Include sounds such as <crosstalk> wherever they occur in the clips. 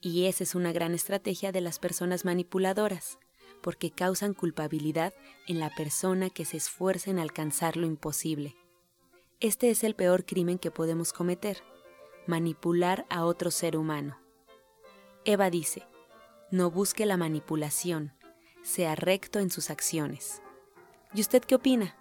y esa es una gran estrategia de las personas manipuladoras, porque causan culpabilidad en la persona que se esfuerza en alcanzar lo imposible. Este es el peor crimen que podemos cometer, manipular a otro ser humano. Eva dice, no busque la manipulación, sea recto en sus acciones. ¿Y usted qué opina?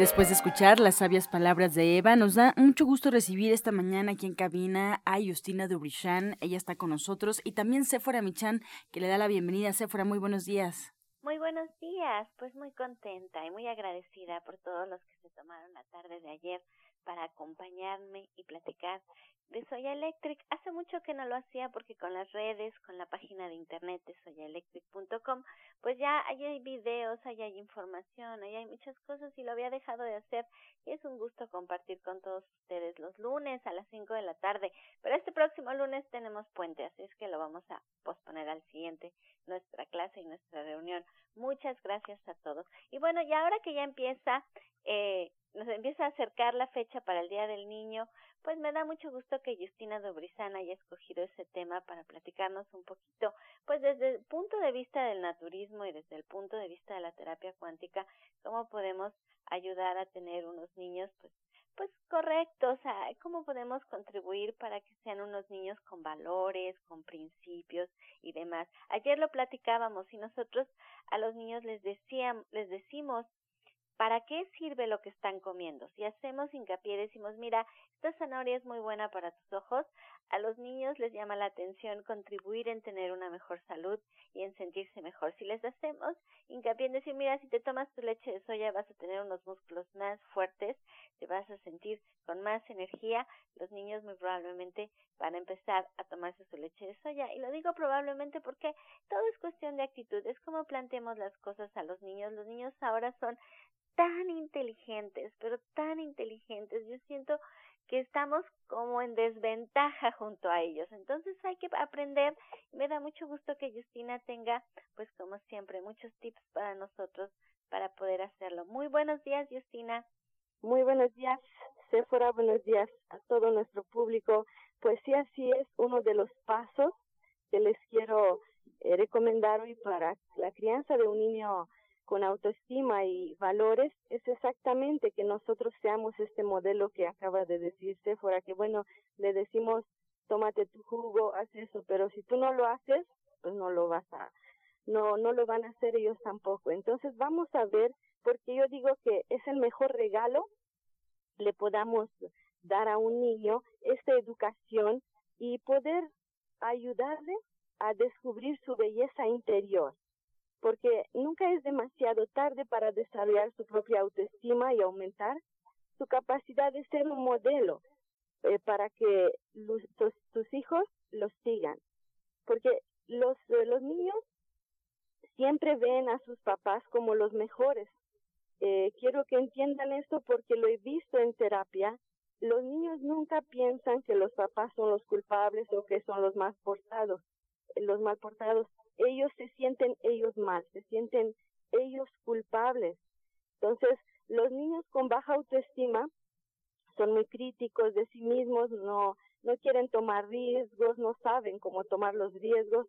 Después de escuchar las sabias palabras de Eva, nos da mucho gusto recibir esta mañana aquí en cabina a Justina Dubrichan. Ella está con nosotros y también Sephora Michan, que le da la bienvenida. Sephora, muy buenos días. Muy buenos días, pues muy contenta y muy agradecida por todos los que se tomaron la tarde de ayer para acompañarme y platicar de Soya Electric. Hace mucho que no lo hacía porque con las redes, con la página de internet de soyaelectric.com, pues ya hay videos, ahí hay información, hay muchas cosas y lo había dejado de hacer y es un gusto compartir con todos ustedes los lunes a las 5 de la tarde. Pero este próximo lunes tenemos puente, así es que lo vamos a posponer al siguiente, nuestra clase y nuestra reunión. Muchas gracias a todos. Y bueno, y ahora que ya empieza eh, nos empieza a acercar la fecha para el Día del Niño, pues me da mucho gusto que Justina Dobrizana haya escogido ese tema para platicarnos un poquito, pues desde el punto de vista del naturismo y desde el punto de vista de la terapia cuántica, cómo podemos ayudar a tener unos niños pues pues correctos, o sea, cómo podemos contribuir para que sean unos niños con valores, con principios y demás. Ayer lo platicábamos y nosotros a los niños les decíamos, les decimos ¿Para qué sirve lo que están comiendo? Si hacemos hincapié, decimos, mira, esta zanahoria es muy buena para tus ojos, a los niños les llama la atención contribuir en tener una mejor salud y en sentirse mejor. Si les hacemos hincapié en decir, mira, si te tomas tu leche de soya vas a tener unos músculos más fuertes, te vas a sentir con más energía, los niños muy probablemente van a empezar a tomarse su leche de soya. Y lo digo probablemente porque todo es cuestión de actitud, es como planteemos las cosas a los niños. Los niños ahora son tan inteligentes, pero tan inteligentes. Yo siento que estamos como en desventaja junto a ellos. Entonces hay que aprender. Me da mucho gusto que Justina tenga, pues como siempre, muchos tips para nosotros para poder hacerlo. Muy buenos días, Justina. Muy buenos días, Sephora. Buenos días a todo nuestro público. Pues sí, así es uno de los pasos que les quiero eh, recomendar hoy para la crianza de un niño con autoestima y valores es exactamente que nosotros seamos este modelo que acaba de decirse, fuera que bueno, le decimos tómate tu jugo, haz eso, pero si tú no lo haces, pues no lo vas a, no, no lo van a hacer ellos tampoco. Entonces vamos a ver, porque yo digo que es el mejor regalo le podamos dar a un niño esta educación y poder ayudarle a descubrir su belleza interior porque nunca es demasiado tarde para desarrollar su propia autoestima y aumentar su capacidad de ser un modelo eh, para que los, tus, hijos los sigan. Porque los, eh, los niños siempre ven a sus papás como los mejores. Eh, quiero que entiendan esto porque lo he visto en terapia. Los niños nunca piensan que los papás son los culpables o que son los más portados, los mal portados ellos se sienten ellos mal, se sienten ellos culpables. Entonces, los niños con baja autoestima son muy críticos de sí mismos, no, no quieren tomar riesgos, no saben cómo tomar los riesgos,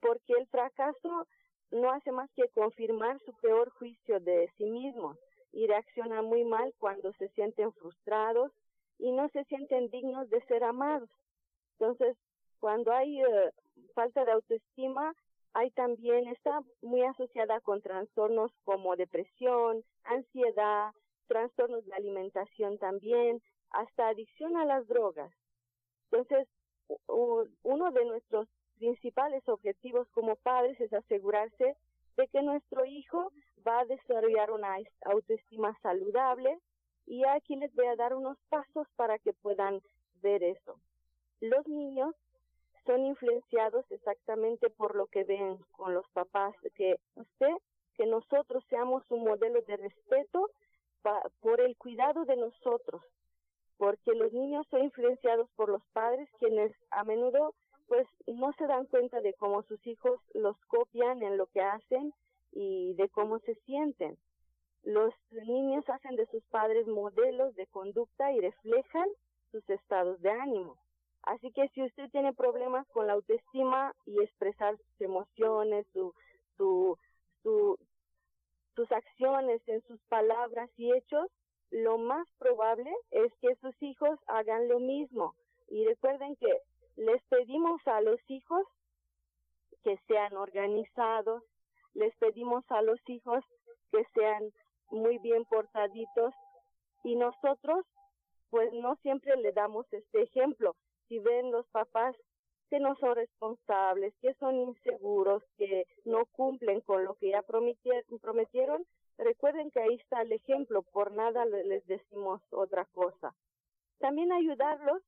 porque el fracaso no hace más que confirmar su peor juicio de sí mismos y reaccionan muy mal cuando se sienten frustrados y no se sienten dignos de ser amados. Entonces, cuando hay eh, falta de autoestima hay también, está muy asociada con trastornos como depresión, ansiedad, trastornos de alimentación también, hasta adicción a las drogas. Entonces, uno de nuestros principales objetivos como padres es asegurarse de que nuestro hijo va a desarrollar una autoestima saludable y aquí les voy a dar unos pasos para que puedan ver eso. Los niños son influenciados exactamente por lo que ven con los papás, que usted, que nosotros seamos un modelo de respeto por el cuidado de nosotros, porque los niños son influenciados por los padres quienes a menudo pues no se dan cuenta de cómo sus hijos los copian en lo que hacen y de cómo se sienten. Los niños hacen de sus padres modelos de conducta y reflejan sus estados de ánimo. Así que si usted tiene problemas con la autoestima y expresar sus emociones, su, su, su, sus acciones en sus palabras y hechos, lo más probable es que sus hijos hagan lo mismo. Y recuerden que les pedimos a los hijos que sean organizados, les pedimos a los hijos que sean muy bien portaditos y nosotros pues no siempre le damos este ejemplo si ven los papás que no son responsables, que son inseguros, que no cumplen con lo que ya prometieron, recuerden que ahí está el ejemplo, por nada les decimos otra cosa. También ayudarlos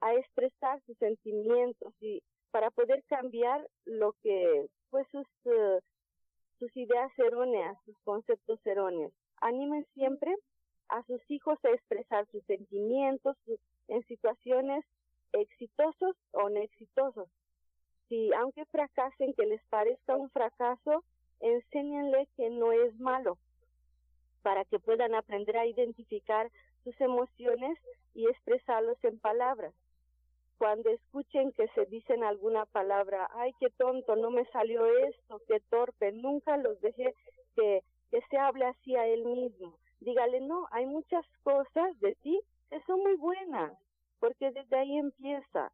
a expresar sus sentimientos y para poder cambiar lo que pues sus eh, sus ideas erróneas, sus conceptos erróneos. Animen siempre a sus hijos a expresar sus sentimientos en situaciones exitosos o no exitosos. Si aunque fracasen, que les parezca un fracaso, enséñenle que no es malo, para que puedan aprender a identificar sus emociones y expresarlos en palabras. Cuando escuchen que se dicen alguna palabra, ay, qué tonto, no me salió esto, qué torpe, nunca los deje que, que se hable así a él mismo. Dígale, no, hay muchas cosas de ti que son muy buenas porque desde ahí empieza.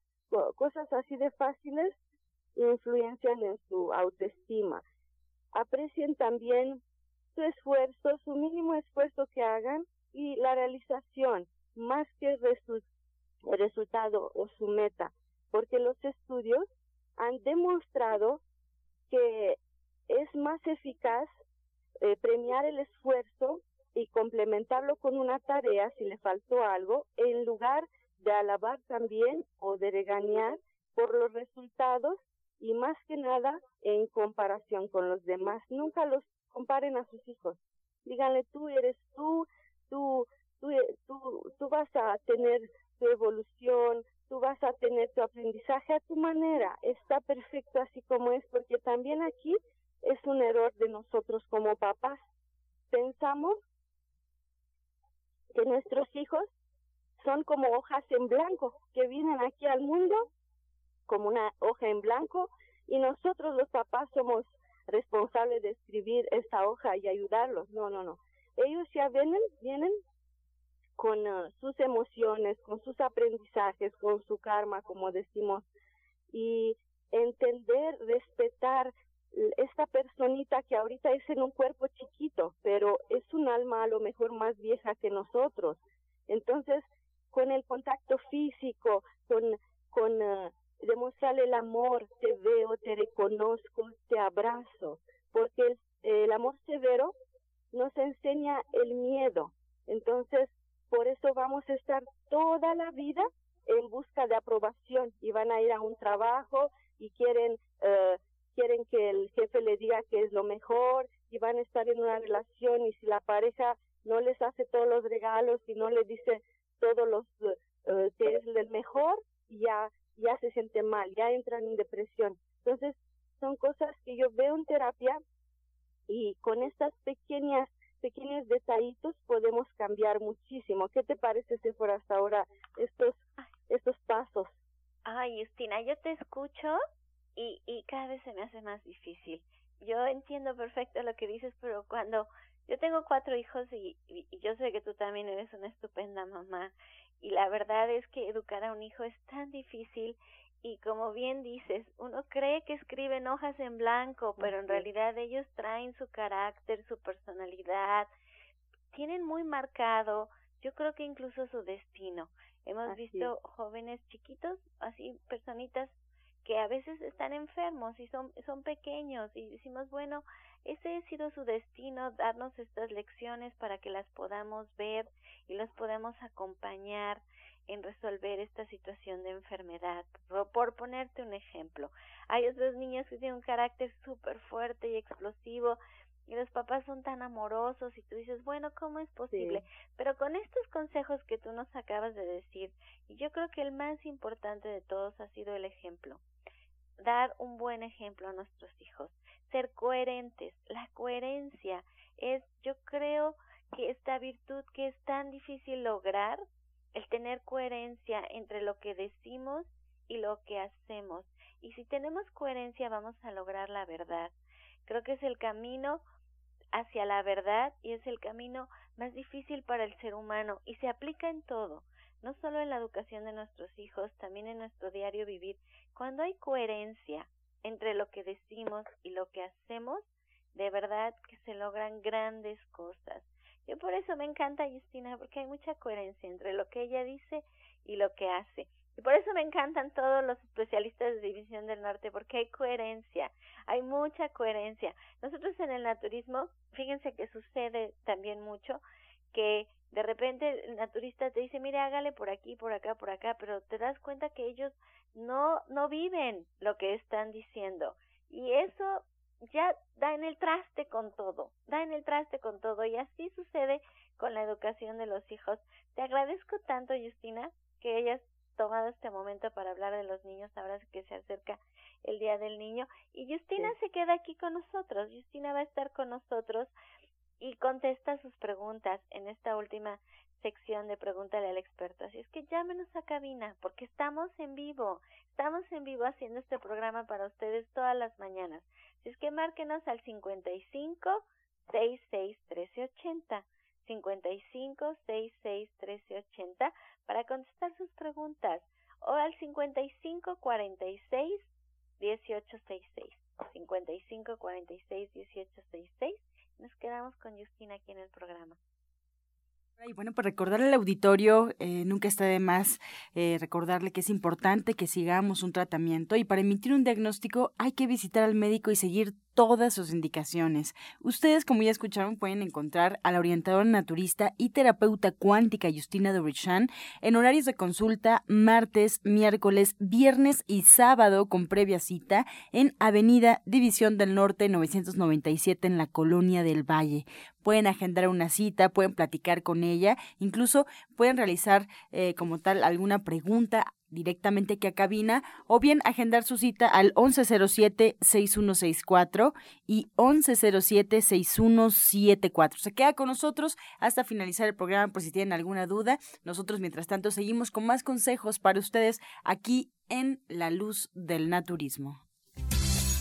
Cosas así de fáciles influencian en su autoestima. Aprecien también su esfuerzo, su mínimo esfuerzo que hagan y la realización, más que el, resultado o su meta, porque los estudios han demostrado que es más eficaz eh, premiar el esfuerzo y complementarlo con una tarea si le faltó algo, en lugar de alabar también o de regañar por los resultados y más que nada en comparación con los demás. Nunca los comparen a sus hijos. Díganle, tú eres tú, tú, tú, tú, tú vas a tener tu evolución, tú vas a tener tu aprendizaje a tu manera. Está perfecto así como es, porque también aquí es un error de nosotros como papás. Pensamos que nuestros hijos son como hojas en blanco que vienen aquí al mundo como una hoja en blanco y nosotros los papás somos responsables de escribir esta hoja y ayudarlos. No, no, no. Ellos ya vienen, vienen con uh, sus emociones, con sus aprendizajes, con su karma, como decimos, y entender, respetar esta personita que ahorita es en un cuerpo chiquito, pero es un alma a lo mejor más vieja que nosotros. Entonces, con el contacto físico, con, con uh, demostrarle el amor, te veo, te reconozco, te abrazo, porque el, amor severo nos enseña el miedo. Entonces, por eso vamos a estar toda la vida en busca de aprobación y van a ir a un trabajo y quieren uh, quieren que el jefe le diga que es lo mejor y van a estar en una relación y si la pareja no les hace todos los regalos y no le dice todos los eh, que es el mejor, ya, ya se siente mal, ya entran en depresión. Entonces, son cosas que yo veo en terapia y con estas pequeñas pequeños detallitos podemos cambiar muchísimo. ¿Qué te parece, si por hasta ahora estos, estos pasos? Ay, Justina, yo te escucho y, y cada vez se me hace más difícil. Yo entiendo perfecto lo que dices, pero cuando yo tengo cuatro hijos y, y, yo sé que tú también eres una estupenda mamá y la verdad es que educar a un hijo es tan difícil y como bien dices, uno cree que escriben hojas en blanco, pero en realidad ellos traen su carácter, su personalidad, tienen muy marcado, yo creo que incluso su destino. Hemos visto jóvenes chiquitos, así personitas que a veces están enfermos y son, son pequeños y decimos, bueno, ese ha sido su destino, darnos estas lecciones para que las podamos ver y los podemos acompañar en resolver esta situación de enfermedad. Por, por ponerte un ejemplo, hay otros niños que tienen un carácter súper fuerte y explosivo, y los papás son tan amorosos y tú dices, bueno, ¿cómo es posible? Pero con estos consejos que tú nos acabas de decir, y yo creo que el más importante de todos ha sido el ejemplo. Dar un buen ejemplo a nuestros hijos, ser coherentes. La coherencia es, yo creo, que esta virtud que es tan difícil lograr, el tener coherencia entre lo que decimos y lo que hacemos. Y si tenemos coherencia vamos a lograr la verdad. Creo que es el camino hacia la verdad y es el camino más difícil para el ser humano y se aplica en todo, no solo en la educación de nuestros hijos, también en nuestro diario vivir. Cuando hay coherencia entre lo que decimos y lo que hacemos, de verdad que se logran grandes cosas. Yo por eso me encanta Justina, porque hay mucha coherencia entre lo que ella dice y lo que hace. Y por eso me encantan todos los especialistas de División del Norte, porque hay coherencia, hay mucha coherencia. Nosotros en el naturismo, fíjense que sucede también mucho que de repente el naturista te dice, mire, hágale por aquí, por acá, por acá, pero te das cuenta que ellos no, no viven lo que están diciendo. Y eso ya da en el traste con todo, da en el traste con todo. Y así sucede con la educación de los hijos. Te agradezco tanto, Justina, que hayas tomado este momento para hablar de los niños ahora que se acerca el Día del Niño. Y Justina se queda aquí con nosotros. Justina va a estar con nosotros y contesta sus preguntas en esta última sección de Pregúntale al experto. Así es que llámenos a cabina porque estamos en vivo. Estamos en vivo haciendo este programa para ustedes todas las mañanas. Así es que márquenos al 55 66 1380. 55 66 1380 para contestar sus preguntas o al 55 46 1866. 55 46 1866. Nos quedamos con Justina aquí en el programa. Y bueno, pues recordarle al auditorio, eh, nunca está de más eh, recordarle que es importante que sigamos un tratamiento y para emitir un diagnóstico hay que visitar al médico y seguir todas sus indicaciones. Ustedes, como ya escucharon, pueden encontrar a la orientadora naturista y terapeuta cuántica Justina Richan en horarios de consulta martes, miércoles, viernes y sábado con previa cita en Avenida División del Norte 997 en la Colonia del Valle. Pueden agendar una cita, pueden platicar con ella, incluso pueden realizar eh, como tal alguna pregunta directamente aquí a cabina o bien agendar su cita al 1107-6164 y 1107-6174. Se queda con nosotros hasta finalizar el programa por si tienen alguna duda. Nosotros, mientras tanto, seguimos con más consejos para ustedes aquí en La Luz del Naturismo.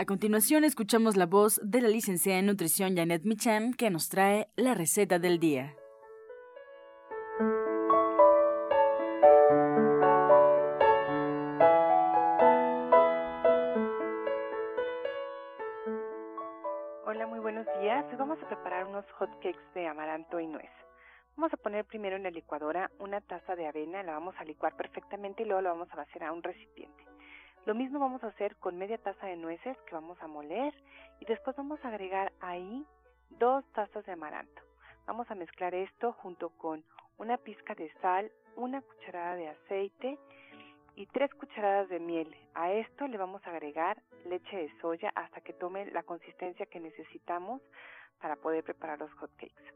A continuación escuchamos la voz de la licenciada en nutrición Janet Michan que nos trae la receta del día. Hola, muy buenos días. Hoy vamos a preparar unos hot cakes de amaranto y nuez. Vamos a poner primero en la licuadora una taza de avena, la vamos a licuar perfectamente y luego la vamos a vaciar a un recipiente. Lo mismo vamos a hacer con media taza de nueces que vamos a moler y después vamos a agregar ahí dos tazas de amaranto. Vamos a mezclar esto junto con una pizca de sal, una cucharada de aceite y tres cucharadas de miel. A esto le vamos a agregar leche de soya hasta que tome la consistencia que necesitamos para poder preparar los hot cakes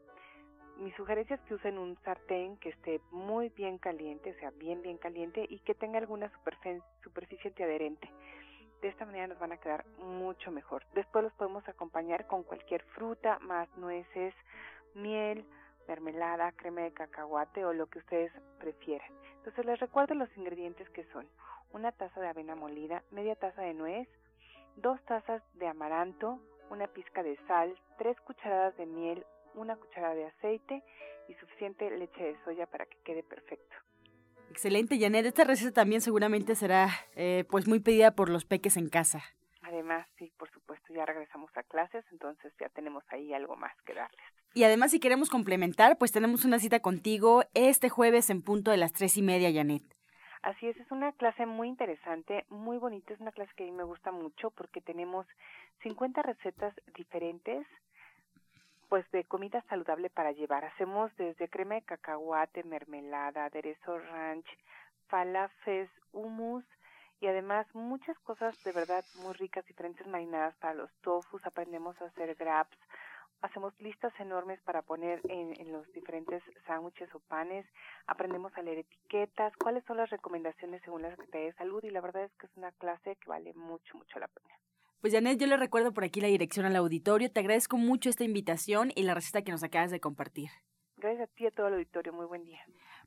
mi sugerencia es que usen un sartén que esté muy bien caliente, o sea, bien, bien caliente y que tenga alguna superficie antiadherente. De esta manera nos van a quedar mucho mejor. Después los podemos acompañar con cualquier fruta, más nueces, miel, mermelada, crema de cacahuate o lo que ustedes prefieran. Entonces les recuerdo los ingredientes que son una taza de avena molida, media taza de nuez, dos tazas de amaranto, una pizca de sal, tres cucharadas de miel, una cucharada de aceite y suficiente leche de soya para que quede perfecto. Excelente, Janet. Esta receta también seguramente será eh, pues muy pedida por los peques en casa. Además, sí, por supuesto, ya regresamos a clases, entonces ya tenemos ahí algo más que darles. Y además, si queremos complementar, pues tenemos una cita contigo este jueves en punto de las tres y media, Janet. Así es, es una clase muy interesante, muy bonita, es una clase que a mí me gusta mucho porque tenemos 50 recetas diferentes pues de comida saludable para llevar. Hacemos desde crema de cacahuate, mermelada, aderezo ranch, falafes, hummus y además muchas cosas de verdad muy ricas, diferentes marinadas para los tofus, aprendemos a hacer grabs, hacemos listas enormes para poner en, los diferentes sándwiches o panes, aprendemos a leer etiquetas, cuáles son las recomendaciones según la Secretaría de Salud y la verdad es que es una clase que vale mucho, mucho la pena. Pues Janet, yo le recuerdo por aquí la dirección al auditorio. Te agradezco mucho esta invitación y la receta que nos acabas de compartir. Gracias a ti y a todo el auditorio. Muy buen día.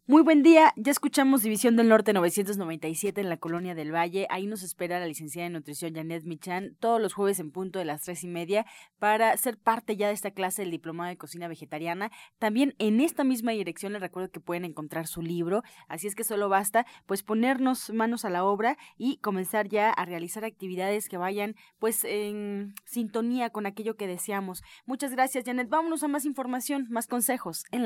Muy buen día, ya escuchamos División del Norte 997 en la Colonia del Valle. Ahí nos espera la licenciada en nutrición Janet Michan todos los jueves en punto de las tres y media para ser parte ya de esta clase del Diplomado de Cocina Vegetariana. También en esta misma dirección les recuerdo que pueden encontrar su libro, así es que solo basta pues ponernos manos a la obra y comenzar ya a realizar actividades que vayan pues en sintonía con aquello que deseamos. Muchas gracias Janet, vámonos a más información, más consejos en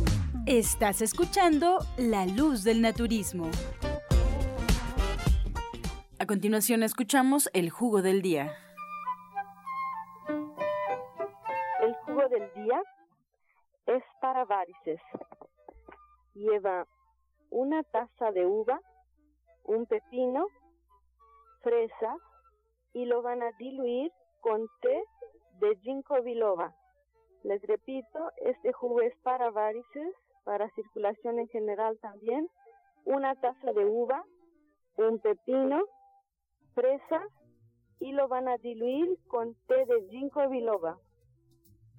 Estás escuchando La Luz del Naturismo. A continuación escuchamos el jugo del día. El jugo del día es para varices. Lleva una taza de uva, un pepino, fresa y lo van a diluir con té de ginkgo biloba. Les repito, este jugo es para varices, para circulación en general también, una taza de uva, un pepino, fresa y lo van a diluir con té de ginkgo biloba.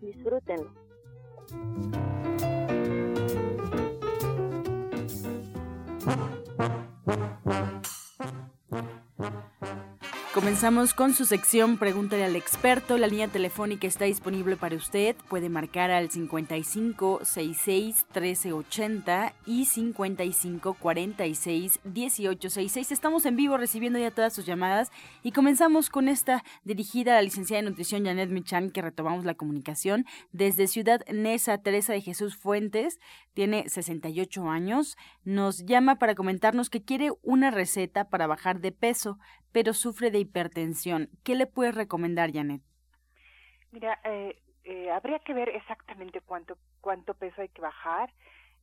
Disfrútenlo. Comenzamos con su sección Pregúntale al experto. La línea telefónica está disponible para usted. Puede marcar al 55 66 1380 y 55 46 1866. Estamos en vivo recibiendo ya todas sus llamadas y comenzamos con esta dirigida a la licenciada de nutrición Janet Michan que retomamos la comunicación desde Ciudad Nesa Teresa de Jesús Fuentes. Tiene 68 años. Nos llama para comentarnos que quiere una receta para bajar de peso pero sufre de hipertensión. ¿Qué le puedes recomendar, Janet? Mira, eh, eh, habría que ver exactamente cuánto cuánto peso hay que bajar.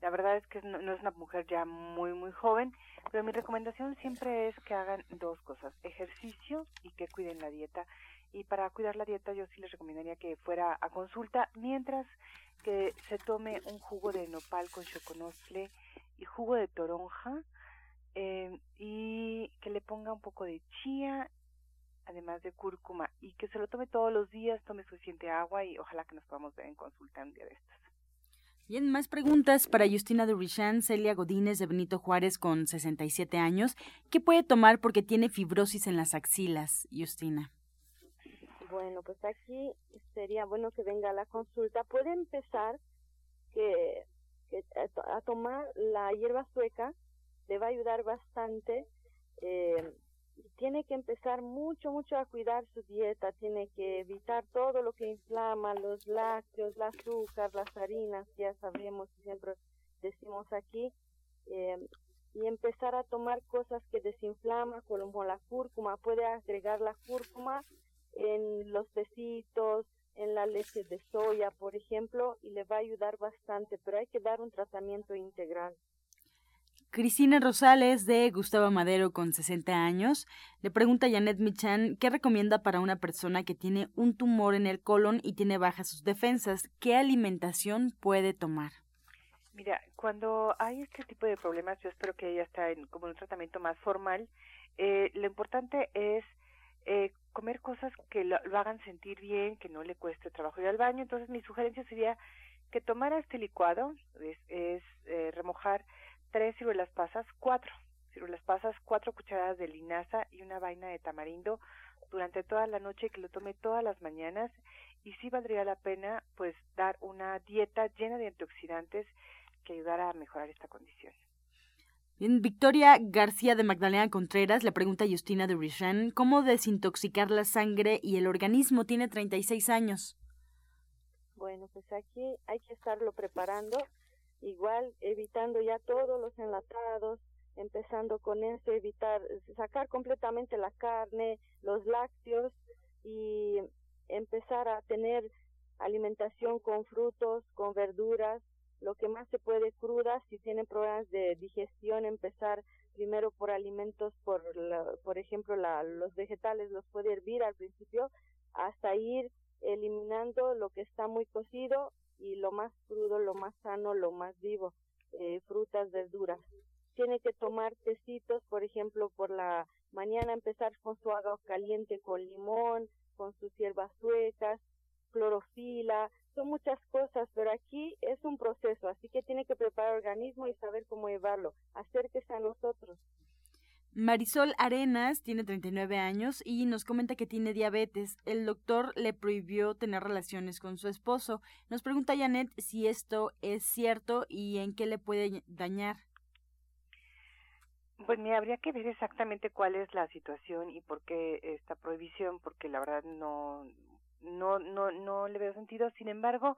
La verdad es que no, es una mujer ya muy muy joven, pero mi recomendación siempre es que hagan dos cosas: ejercicio y que cuiden la dieta. Y para cuidar la dieta yo sí les recomendaría que fuera a consulta, mientras que se tome un jugo de nopal con choconostle y jugo de toronja eh, y que le ponga un poco de chía, además de cúrcuma, y que se lo tome todos los días, tome suficiente agua y ojalá que nos podamos ver en consulta un día de estos. Bien, más preguntas para Justina Durichan, Celia Godínez de Benito Juárez con 67 años. ¿Qué puede tomar porque tiene fibrosis en las axilas, Justina? Bueno, pues aquí sería bueno que venga a la consulta. Puede empezar que, que a, a tomar la hierba sueca le va a ayudar bastante. Eh, tiene que empezar mucho, mucho a cuidar su dieta, tiene que evitar todo lo que inflama, los lácteos, el azúcar, las harinas, ya sabemos, siempre decimos aquí, eh, y empezar a tomar cosas que desinflaman, como la cúrcuma, puede agregar la cúrcuma en los tecitos, en la leche de soya, por ejemplo, y le va a ayudar bastante, pero hay que dar un tratamiento integral. Cristina Rosales de Gustavo Madero con 60 años le pregunta a Janet Michan qué recomienda para una persona que tiene un tumor en el colon y tiene bajas sus defensas, qué alimentación puede tomar. Mira, cuando hay este tipo de problemas, yo espero que ella está en como un tratamiento más formal. Eh, lo importante es eh, comer cosas que lo, hagan sentir bien, que no le cueste trabajo ir al baño. Entonces, mi sugerencia sería que tomara este licuado, es, eh, remojar tres ciruelas pasas, cuatro ciruelas pasas, cuatro cucharadas de linaza y una vaina de tamarindo durante toda la noche, que lo tome todas las mañanas y sí valdría la pena pues dar una dieta llena de antioxidantes que ayudara a mejorar esta condición. Bien, Victoria García de Magdalena Contreras le pregunta a Justina de Richan cómo desintoxicar la sangre y el organismo. Tiene 36 años. Bueno, pues aquí hay que estarlo preparando igual evitando ya todos los enlatados, empezando con eso, evitar, sacar completamente la carne, los lácteos y empezar a tener alimentación con frutos, con verduras, lo que más se puede crudas, si tienen problemas de digestión, empezar primero por alimentos, por, por ejemplo, la, los vegetales los puede hervir al principio, hasta ir eliminando lo que está muy cocido y lo más crudo, lo más sano, lo más vivo, eh, frutas, verduras. Tiene que tomar tecitos, por ejemplo, por la mañana empezar con su agua caliente con limón, con sus hierbas suecas, clorofila, son muchas cosas, pero aquí es un proceso, así que tiene que preparar el organismo y saber cómo llevarlo. Acérquese a nosotros. Marisol Arenas tiene 39 años y nos comenta que tiene diabetes. El doctor le prohibió tener relaciones con su esposo. Nos pregunta Janet si esto es cierto y en qué le puede dañar. Pues me habría que ver exactamente cuál es la situación y por qué esta prohibición, porque la verdad no, no, no, no le veo sentido. Sin embargo,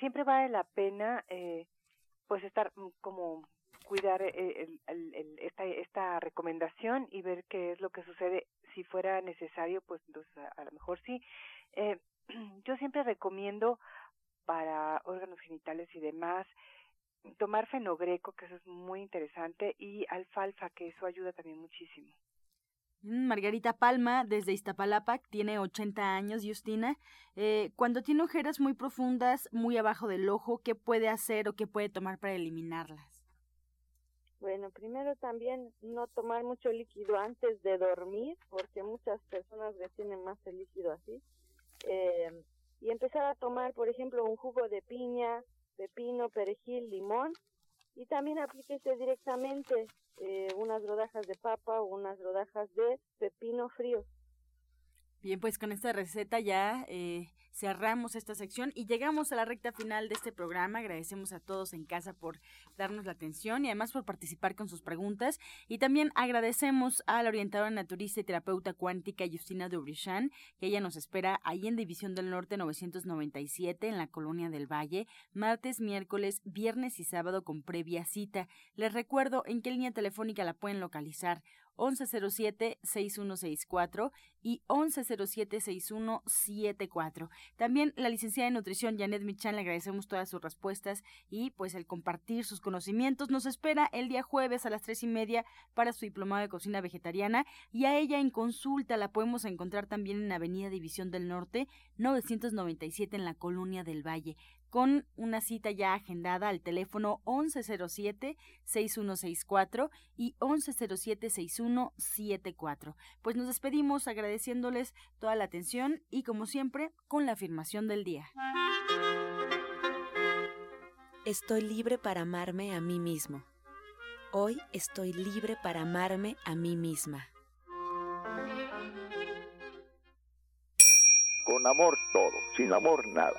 siempre vale la pena, eh, pues estar como cuidar eh, el, esta, esta recomendación y ver qué es lo que sucede. Si fuera necesario, pues a, lo mejor sí. Eh, <clears throat> yo siempre recomiendo para órganos genitales y demás tomar fenogreco, que eso es muy interesante, y alfalfa, que eso ayuda también muchísimo. Mm, Margarita Palma, desde Iztapalapa, tiene 80 años, Justina. Eh, cuando tiene ojeras muy profundas, muy abajo del ojo, ¿qué puede hacer o qué puede tomar para eliminarlas? Bueno, primero también no tomar mucho líquido antes de dormir, porque muchas personas retienen más el líquido así. Eh, y empezar a tomar, por ejemplo, un jugo de piña, pepino, perejil, limón. Y también aplíquese directamente eh, unas rodajas de papa o unas rodajas de pepino frío. Bien, pues con esta receta ya eh, cerramos esta sección y llegamos a la recta final de este programa. Agradecemos a todos en casa por darnos la atención y además por participar con sus preguntas. Y también agradecemos a la orientadora naturista y terapeuta cuántica Justina Dubrichan, que ella nos espera ahí en División del Norte 997 en la Colonia del Valle, martes, miércoles, viernes y sábado con previa cita. Les recuerdo en qué línea telefónica la pueden localizar 1107-6164 y 1107-6174. También la licenciada en nutrición Janet Michan le agradecemos todas sus respuestas y pues el compartir sus conocimientos. Nos espera el día jueves a las tres y media para su diplomado de cocina vegetariana y a ella en consulta la podemos encontrar también en Avenida División del Norte 997 en la Colonia del Valle con una cita ya agendada al teléfono 1107-6164 y 1107-6174. Pues nos despedimos agradeciéndoles toda la atención y como siempre con la afirmación del día. Estoy libre para amarme a mí mismo. Hoy estoy libre para amarme a mí misma. Con amor todo, sin amor nada.